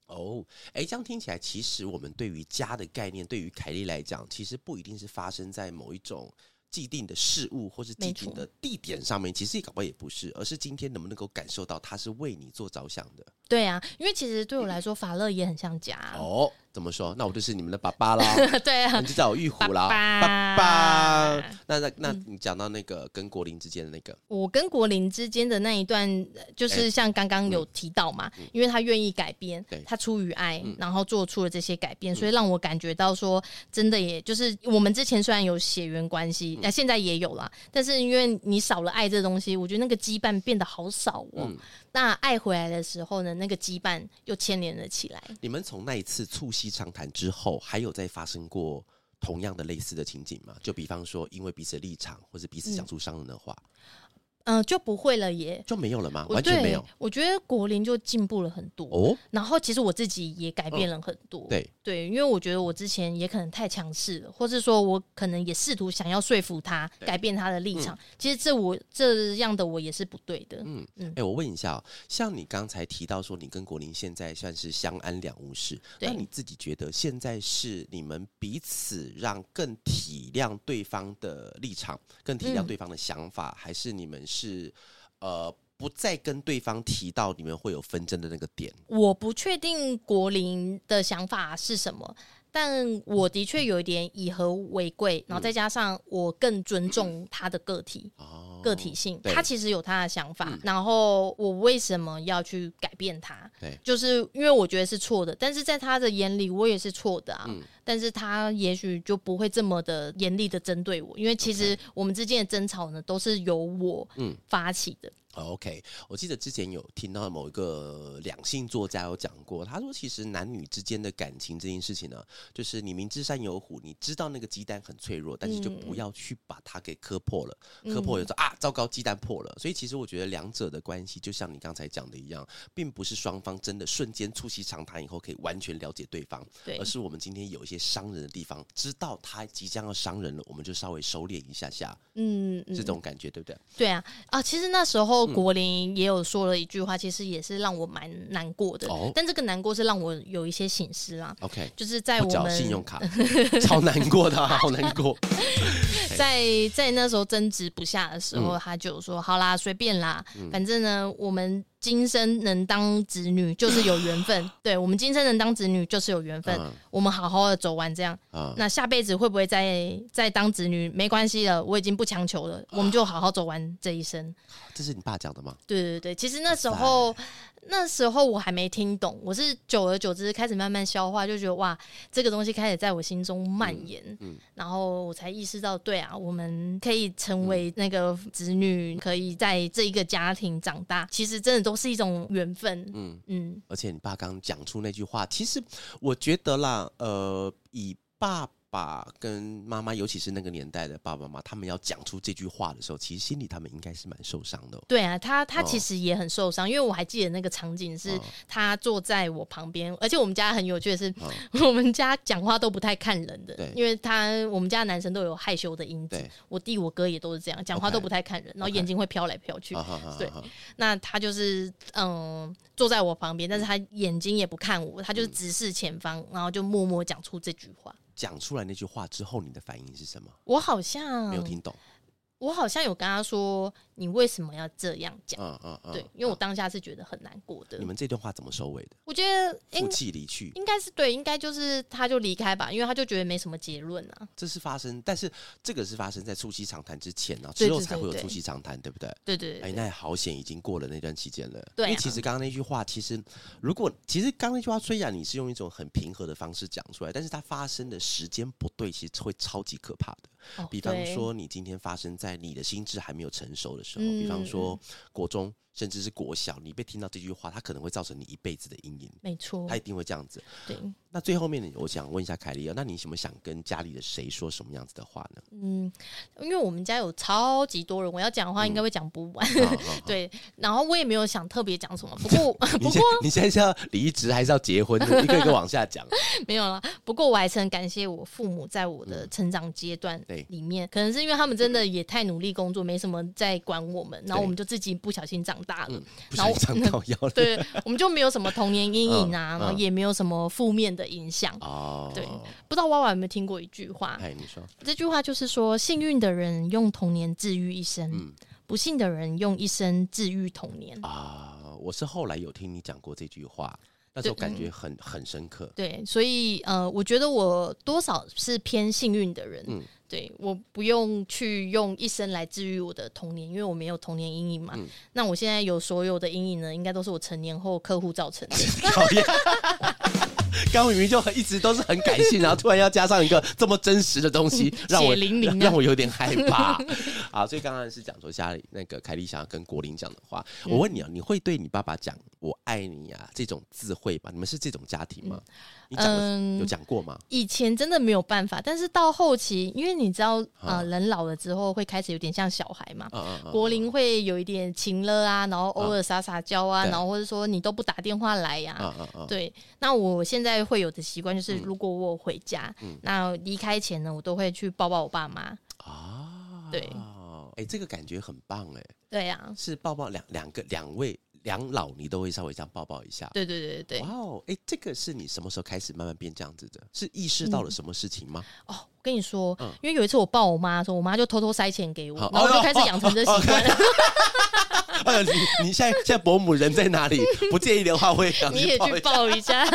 哦，哎，这样听起来，其实我们对于家的概念，对于凯莉来讲，其实不一定是发生在某一种既定的事物或是既定的地点上面，其实也搞不好也不是，而是今天能不能够感受到他是为你做着想的。对啊，因为其实对我来说，法乐也很像家。哦。怎么说？那我就是你们的爸爸啦。对啊，你就叫我玉虎啦。爸爸。那那那你讲到那个跟国林之间的那个，我跟国林之间的那一段，就是像刚刚有提到嘛，因为他愿意改编，他出于爱，然后做出了这些改变，所以让我感觉到说，真的，也就是我们之前虽然有血缘关系，那现在也有啦，但是因为你少了爱这东西，我觉得那个羁绊变得好少哦。那爱回来的时候呢，那个羁绊又牵连了起来。你们从那一次促膝长谈之后，还有再发生过同样的类似的情景吗？就比方说，因为彼此的立场，或者彼此讲出伤人的话。嗯，就不会了耶，就没有了吗？完全没有。我觉得国林就进步了很多哦。然后其实我自己也改变了很多。嗯、对对，因为我觉得我之前也可能太强势了，或是说我可能也试图想要说服他改变他的立场。嗯、其实这我这样的我也是不对的。嗯嗯。哎、欸，我问一下哦，像你刚才提到说你跟国林现在算是相安两无事，那你自己觉得现在是你们彼此让更体谅对方的立场，更体谅对方的想法，嗯、还是你们是？是呃，不再跟对方提到你们会有纷争的那个点。我不确定国林的想法是什么，但我的确有一点以和为贵，然后再加上我更尊重他的个体。嗯个体性，他其实有他的想法，然后我为什么要去改变他？对，就是因为我觉得是错的，但是在他的眼里，我也是错的啊。但是他也许就不会这么的严厉的针对我，因为其实我们之间的争吵呢，都是由我发起的。OK，我记得之前有听到某一个两性作家有讲过，他说其实男女之间的感情这件事情呢，就是你明知山有虎，你知道那个鸡蛋很脆弱，但是就不要去把它给磕破了，嗯、磕破了就说啊，糟糕，鸡蛋破了。所以其实我觉得两者的关系就像你刚才讲的一样，并不是双方真的瞬间促膝长谈以后可以完全了解对方，对，而是我们今天有一些伤人的地方，知道他即将要伤人了，我们就稍微收敛一下下，嗯，这种感觉对不对？对啊，啊，其实那时候。国林也有说了一句话，其实也是让我蛮难过的。哦、但这个难过是让我有一些醒思啦。OK，就是在我们信用卡 超难过的，好难过。在在那时候争执不下的时候，嗯、他就说：“好啦，随便啦，嗯、反正呢，我们。”今生能当子女就是有缘分，对，我们今生能当子女就是有缘分，嗯、我们好好的走完这样，嗯、那下辈子会不会再再当子女没关系了，我已经不强求了，我们就好好走完这一生。这是你爸讲的吗？对对对，其实那时候。那时候我还没听懂，我是久而久之开始慢慢消化，就觉得哇，这个东西开始在我心中蔓延，然后我才意识到，对啊，我们可以成为那个子女，可以在这一个家庭长大，其实真的都是一种缘分，嗯嗯。嗯，而且你爸刚讲出那句话，其实我觉得啦，呃，以爸。爸跟妈妈，尤其是那个年代的爸爸妈妈，他们要讲出这句话的时候，其实心里他们应该是蛮受伤的。对啊，他他其实也很受伤，哦、因为我还记得那个场景是他坐在我旁边，而且我们家很有趣的是，哦、我们家讲话都不太看人的，因为他我们家男生都有害羞的因子，我弟我哥也都是这样，讲话都不太看人然后眼睛会飘来飘去。对，那他就是嗯坐在我旁边，但是他眼睛也不看我，他就是直视前方，然后就默默讲出这句话。讲出来那句话之后，你的反应是什么？我好像没有听懂。我好像有跟他说：“你为什么要这样讲？”嗯嗯嗯，对，因为我当下是觉得很难过的。你们这段话怎么收尾的？我觉得负气离去，应该是对，应该就是他就离开吧，因为他就觉得没什么结论啊。这是发生，但是这个是发生在促膝长谈之前啊，之后才会有促膝长谈，对不对？对对。哎，那好险，已经过了那段期间了。对，因为其实刚刚那句话，其实如果其实刚刚那句话，虽然你是用一种很平和的方式讲出来，但是它发生的时间不对，其实会超级可怕的。比方说，你今天发生在你的心智还没有成熟的时候，比方说国中。甚至是国小，你被听到这句话，它可能会造成你一辈子的阴影。没错，他一定会这样子。对。那最后面，我想问一下凯莉啊，那你什么想跟家里的谁说什么样子的话呢？嗯，因为我们家有超级多人，我要讲的话应该会讲不完。对。然后我也没有想特别讲什么，不过 不过你现在是要离职还是要结婚？一个一个往下讲。没有了。不过我还是很感谢我父母在我的成长阶段里面，可能是因为他们真的也太努力工作，没什么在管我们，然后我们就自己不小心长。大了，然后长到腰了。对，我们就没有什么童年阴影啊，然后也没有什么负面的影响。哦，对，不知道娃娃有没有听过一句话？哎，你说这句话就是说，幸运的人用童年治愈一生，不幸的人用一生治愈童年。啊，我是后来有听你讲过这句话，那时候感觉很很深刻。对，所以呃，我觉得我多少是偏幸运的人。嗯。对，我不用去用一生来治愈我的童年，因为我没有童年阴影嘛。嗯、那我现在有所有的阴影呢，应该都是我成年后客户造成的。讨厌。刚明明就很一直都是很感性，然后突然要加上一个这么真实的东西，让我淋淋、啊、让我有点害怕。好，所以刚刚是讲说家里那个凯莉想要跟国林讲的话，我问你啊，你会对你爸爸讲“我爱你”啊这种智慧吗？你们是这种家庭吗？你嗯，有讲过吗？以前真的没有办法，但是到后期，因为你知道，呃，人老了之后会开始有点像小孩嘛，国龄会有一点情了啊，然后偶尔撒撒娇啊，然后或者说你都不打电话来呀，对。那我现在会有的习惯就是，如果我回家，那离开前呢，我都会去抱抱我爸妈啊。对，哎，这个感觉很棒哎。对呀，是抱抱两两个两位。两老，你都会稍微这样抱抱一下。对对对对。哇哦，哎，这个是你什么时候开始慢慢变这样子的？是意识到了什么事情吗？嗯、哦，我跟你说，嗯、因为有一次我抱我妈的时候，我妈就偷偷塞钱给我，然后我就开始养成这习惯了。你你现在现在伯母人在哪里？不介意的话，我也想你也去抱一下。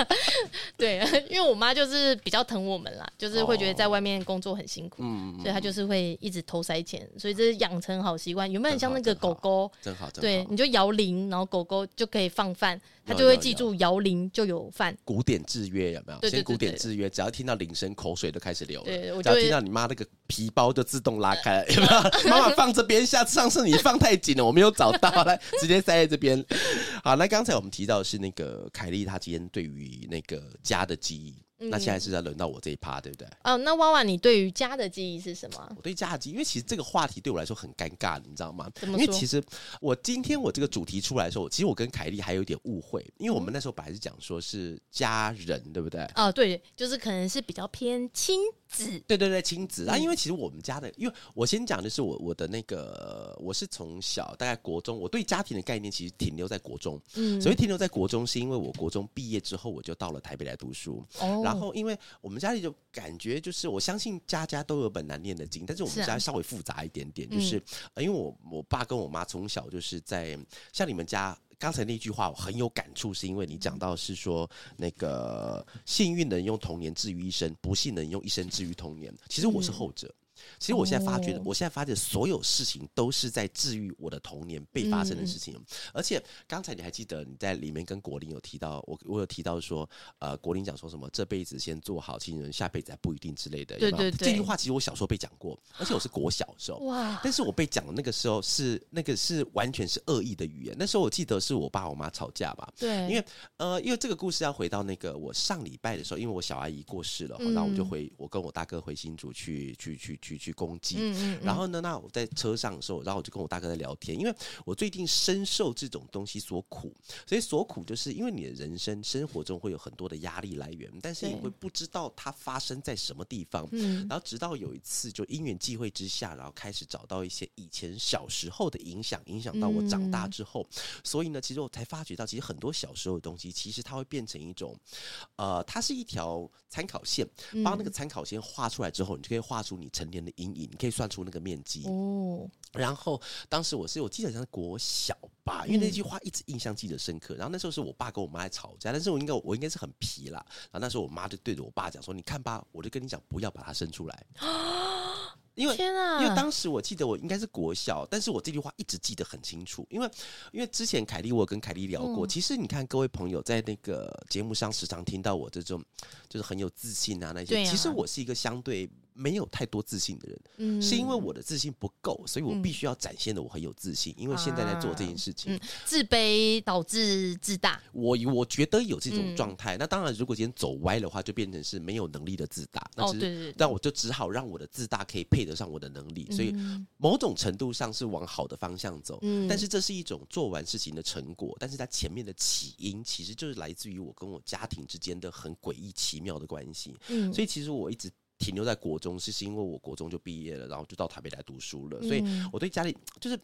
对，因为我妈就是比较疼我们啦，就是会觉得在外面工作很辛苦，嗯，所以她就是会一直偷塞钱，所以这是养成好习惯。有没有很像那个狗狗？对，你就摇铃，然后狗狗就可以放饭，它就会记住摇铃就有饭。古典制约有没有？对，先古典制约，只要听到铃声，口水都开始流了。对，只要听到你妈那个皮包就自动拉开了，有没有？妈妈放这边，下次上次你放太紧了，我没有找到。好，来直接塞在这边。好，那刚才我们提到的是那个凯莉，她今天对于那个家的记忆。那现在是在轮到我这一趴，对不对？哦，那娃娃，你对于家的记忆是什么？我对家的记忆，因为其实这个话题对我来说很尴尬，你知道吗？因为其实我今天我这个主题出来的时候，其实我跟凯莉还有一点误会，因为我们那时候本来是讲说是家人，对不对？哦，对，就是可能是比较偏亲子。对对对，亲子啊，因为其实我们家的，因为我先讲的是我我的那个，我是从小大概国中，我对家庭的概念其实停留在国中。嗯，所以停留在国中是因为我国中毕业之后，我就到了台北来读书。哦，然后因为我们家里就感觉就是，我相信家家都有本难念的经，但是我们家稍微复杂一点点，就是因为我我爸跟我妈从小就是在像你们家刚才那句话，我很有感触，是因为你讲到是说那个幸运能用童年治愈一生，不幸能用一生治愈童年。其实我是后者。其实我现在发觉的，我现在发觉所有事情都是在治愈我的童年被发生的事情。而且刚才你还记得你在里面跟国林有提到，我我有提到说，呃，国林讲说什么这辈子先做好亲人，下辈子还不一定之类的。对对对，这句话其实我小时候被讲过，而且我是国小的时候。哇！但是我被讲的那个时候是那个是完全是恶意的语言。那时候我记得是我爸我妈吵架吧？对，因为呃，因为这个故事要回到那个我上礼拜的时候，因为我小阿姨过世了，然后我就回我跟我大哥回新竹去去去去。去公祭，嗯嗯嗯，然后呢，那我在车上的时候，然后我就跟我大哥在聊天，因为我最近深受这种东西所苦，所以所苦就是因为你的人生生活中会有很多的压力来源，但是你会不知道它发生在什么地方，然后直到有一次就因缘际会之下，然后开始找到一些以前小时候的影响，影响到我长大之后，所以呢，其实我才发觉到，其实很多小时候的东西，其实它会变成一种，呃，它是一条参考线，把那个参考线画出来之后，你就可以画出你成年的阴影，你可以算出那个面积哦。然后当时我是我记得像是国小吧，因为那句话一直印象记得深刻。然后那时候是我爸跟我妈在吵架，但是我应该我应该是很皮啦。然后那时候我妈就对着我爸讲说：“你看吧，我就跟你讲，不要把它生出来。”因为天啊，因为当时我记得我应该是国小，但是我这句话一直记得很清楚。因为因为之前凯莉我有跟凯莉聊过，其实你看各位朋友在那个节目上时常听到我这种就是很有自信啊那些，其实我是一个相对。没有太多自信的人，嗯，是因为我的自信不够，所以我必须要展现的我很有自信。因为现在在做这件事情，自卑导致自大。我我觉得有这种状态。那当然，如果今天走歪的话，就变成是没有能力的自大。那对对。但我就只好让我的自大可以配得上我的能力，所以某种程度上是往好的方向走。嗯，但是这是一种做完事情的成果。但是它前面的起因，其实就是来自于我跟我家庭之间的很诡异奇妙的关系。嗯，所以其实我一直。停留在国中，是是因为我国中就毕业了，然后就到台北来读书了，所以我对家里就是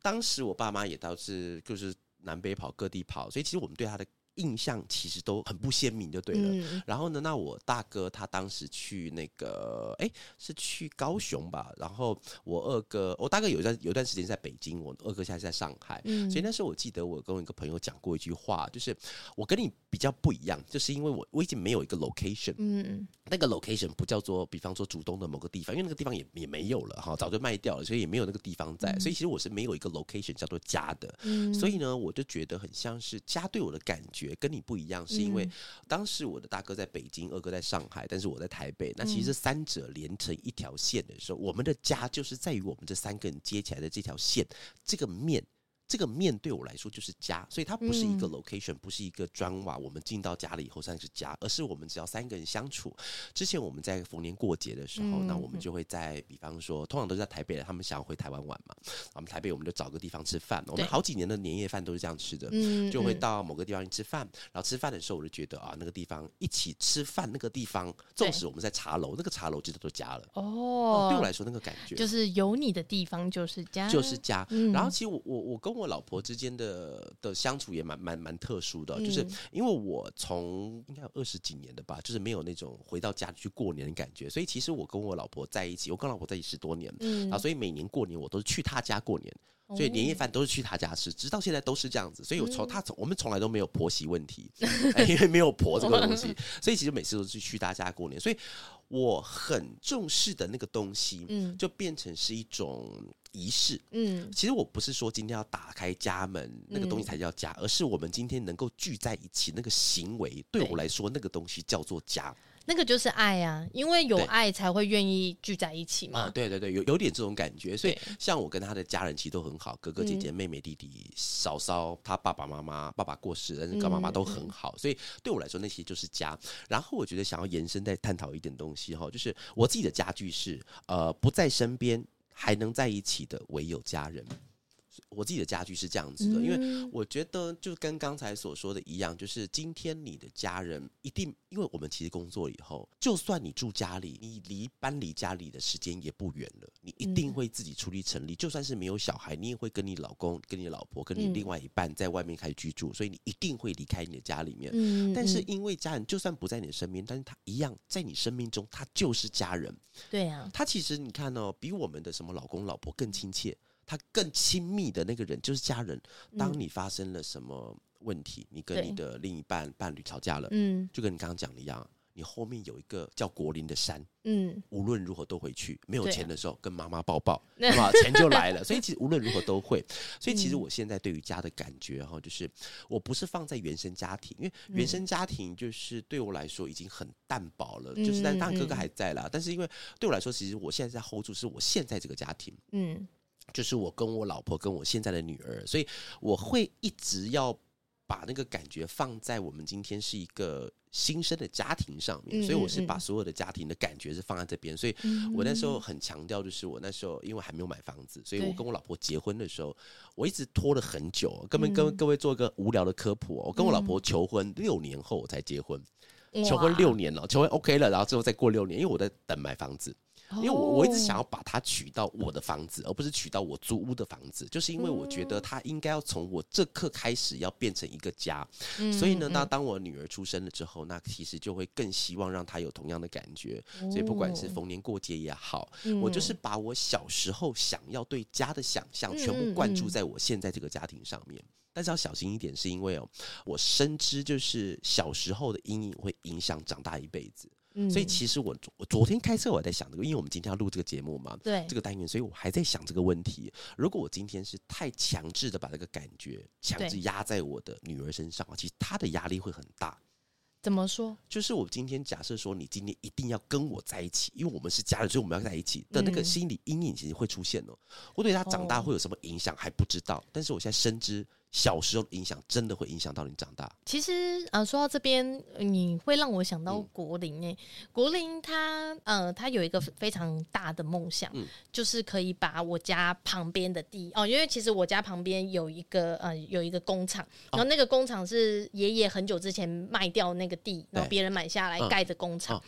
当时我爸妈也倒是就是南北跑各地跑，所以其实我们对他的。印象其实都很不鲜明，就对了。嗯、然后呢，那我大哥他当时去那个，哎，是去高雄吧？然后我二哥，我大哥有一段有一段时间在北京，我二哥现在在上海。嗯、所以那时候我记得我跟我一个朋友讲过一句话，就是我跟你比较不一样，就是因为我我已经没有一个 location，嗯，那个 location 不叫做，比方说主东的某个地方，因为那个地方也也没有了哈，早就卖掉了，所以也没有那个地方在。嗯、所以其实我是没有一个 location 叫做家的。嗯、所以呢，我就觉得很像是家对我的感觉。跟你不一样，是因为当时我的大哥在北京，二哥在上海，但是我在台北。那其实三者连成一条线的时候，我们的家就是在于我们这三个人接起来的这条线，这个面这个面对我来说就是家，所以它不是一个 location，、嗯、不是一个砖瓦。我们进到家里以后算是家，而是我们只要三个人相处。之前我们在逢年过节的时候，嗯、那我们就会在，比方说，通常都是在台北的，他们想要回台湾玩嘛，我们台北我们就找个地方吃饭。我们好几年的年夜饭都是这样吃的，就会到某个地方去吃饭。然后吃饭的时候，我就觉得啊，那个地方一起吃饭，那个地方，纵使我们在茶楼，那个茶楼其实都家了。哦，对我来说那个感觉就是有你的地方就是家，就是家。嗯、然后其实我我我跟我老婆之间的的相处也蛮蛮蛮特殊的，就是因为我从应该有二十几年的吧，就是没有那种回到家里去过年的感觉，所以其实我跟我老婆在一起，我跟老婆在一起十多年，嗯，啊，所以每年过年我都是去她家过年。所以年夜饭都是去他家吃，直到现在都是这样子。所以我从他从我们从来都没有婆媳问题，因为没有婆这个东西，所以其实每次都是去他家过年。所以我很重视的那个东西，嗯，就变成是一种仪式。嗯，其实我不是说今天要打开家门那个东西才叫家，而是我们今天能够聚在一起那个行为，对我来说那个东西叫做家。那个就是爱啊，因为有爱才会愿意聚在一起嘛。啊，对对对，有有点这种感觉。所以像我跟他的家人其实都很好，哥哥姐姐、妹妹弟弟、嫂嫂，他爸爸妈妈，爸爸过世，但是跟妈妈都很好。所以对我来说，那些就是家。然后我觉得想要延伸再探讨一点东西哈，就是我自己的家具是呃不在身边还能在一起的，唯有家人。我自己的家具是这样子的，因为我觉得就跟刚才所说的一样，就是今天你的家人一定，因为我们其实工作以后，就算你住家里，你离搬离家里的时间也不远了，你一定会自己出力成立。就算是没有小孩，你也会跟你老公、跟你老婆、跟你另外一半在外面开始居住，所以你一定会离开你的家里面。但是因为家人就算不在你的身边，但是他一样在你生命中，他就是家人。对啊，他其实你看哦，比我们的什么老公老婆更亲切。他更亲密的那个人就是家人。当你发生了什么问题，嗯、你跟你的另一半伴侣吵架了，嗯，就跟你刚刚讲的一样，你后面有一个叫国林的山，嗯，无论如何都回去。没有钱的时候，跟妈妈抱抱，对吧？钱就来了。所以其实无论如何都会。所以其实我现在对于家的感觉哈，就是我不是放在原生家庭，因为原生家庭就是对我来说已经很淡薄了。就是但当然哥哥还在啦，但是因为对我来说，其实我现在在 hold 住是我现在这个家庭，嗯。就是我跟我老婆跟我现在的女儿，所以我会一直要把那个感觉放在我们今天是一个新生的家庭上面，所以我是把所有的家庭的感觉是放在这边。所以我那时候很强调，就是我那时候因为还没有买房子，所以我跟我老婆结婚的时候，我一直拖了很久。根本跟各位做一个无聊的科普，我跟我老婆求婚六年后我才结婚，求婚六年了，求婚 OK 了，然后之后再过六年，因为我在等买房子。因为我我一直想要把它娶到我的房子，而不是娶到我租屋的房子，就是因为我觉得它应该要从我这刻开始要变成一个家。所以呢，那当我女儿出生了之后，那其实就会更希望让她有同样的感觉。所以不管是逢年过节也好，我就是把我小时候想要对家的想象全部灌注在我现在这个家庭上面。但是要小心一点，是因为哦，我深知就是小时候的阴影会影响长大一辈子。所以其实我我昨天开车我还在想这个，因为我们今天要录这个节目嘛，对这个单元，所以我还在想这个问题。如果我今天是太强制的把这个感觉强制压在我的女儿身上，其实她的压力会很大。怎么说？就是我今天假设说你今天一定要跟我在一起，因为我们是家人，所以我们要在一起的那个心理阴影其实会出现哦。我对她长大会有什么影响还不知道，但是我现在深知。小时候的影响真的会影响到你长大。其实，呃，说到这边，你会让我想到国林诶。嗯、国林他，呃，他有一个非常大的梦想，嗯、就是可以把我家旁边的地哦，因为其实我家旁边有一个呃有一个工厂，然后那个工厂是爷爷很久之前卖掉那个地，然后别人买下来盖的工厂，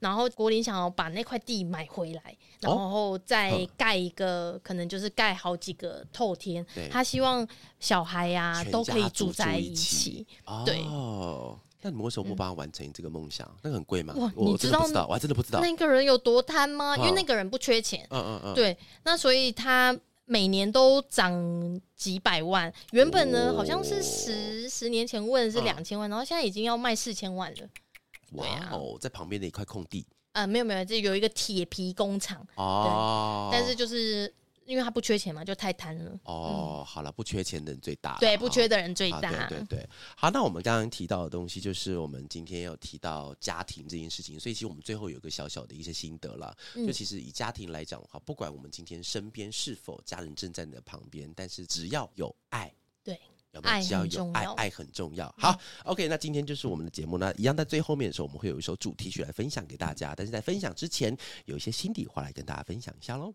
然后国林想要把那块地买回来，然后再盖一个，哦、可能就是盖好几个透天，他希望小孩。呀，都可以住在一起。对哦，那你们为什么不帮他完成这个梦想？那个很贵吗？哇，你知道？我还真的不知道那个人有多贪吗？因为那个人不缺钱。嗯嗯嗯。对，那所以他每年都涨几百万。原本呢，好像是十十年前问的是两千万，然后现在已经要卖四千万了。哇哦，在旁边的一块空地。呃，没有没有，这有一个铁皮工厂。哦。但是就是。因为他不缺钱嘛，就太贪了。哦，嗯、好了，不缺钱的人最大。对，不缺的人最大。对对对。好，那我们刚刚提到的东西，就是我们今天有提到家庭这件事情，所以其实我们最后有一个小小的一些心得了。就其实以家庭来讲的话，不管我们今天身边是否家人正在你的旁边，但是只要有爱，对，有没有？只要有爱，爱很重要。好，OK，那今天就是我们的节目呢，一样在最后面的时候，我们会有一首主题曲来分享给大家。但是在分享之前，有一些心底话来跟大家分享一下喽。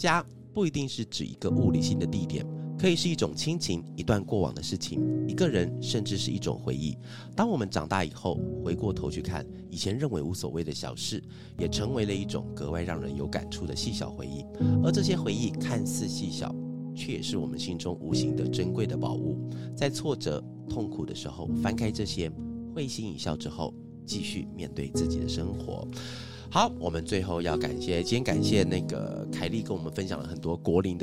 家不一定是指一个物理性的地点，可以是一种亲情、一段过往的事情、一个人，甚至是一种回忆。当我们长大以后，回过头去看以前认为无所谓的小事，也成为了一种格外让人有感触的细小回忆。而这些回忆看似细小，却也是我们心中无形的珍贵的宝物。在挫折、痛苦的时候，翻开这些，会心一笑之后，继续面对自己的生活。好，我们最后要感谢，今天感谢那个凯丽跟我们分享了很多国林。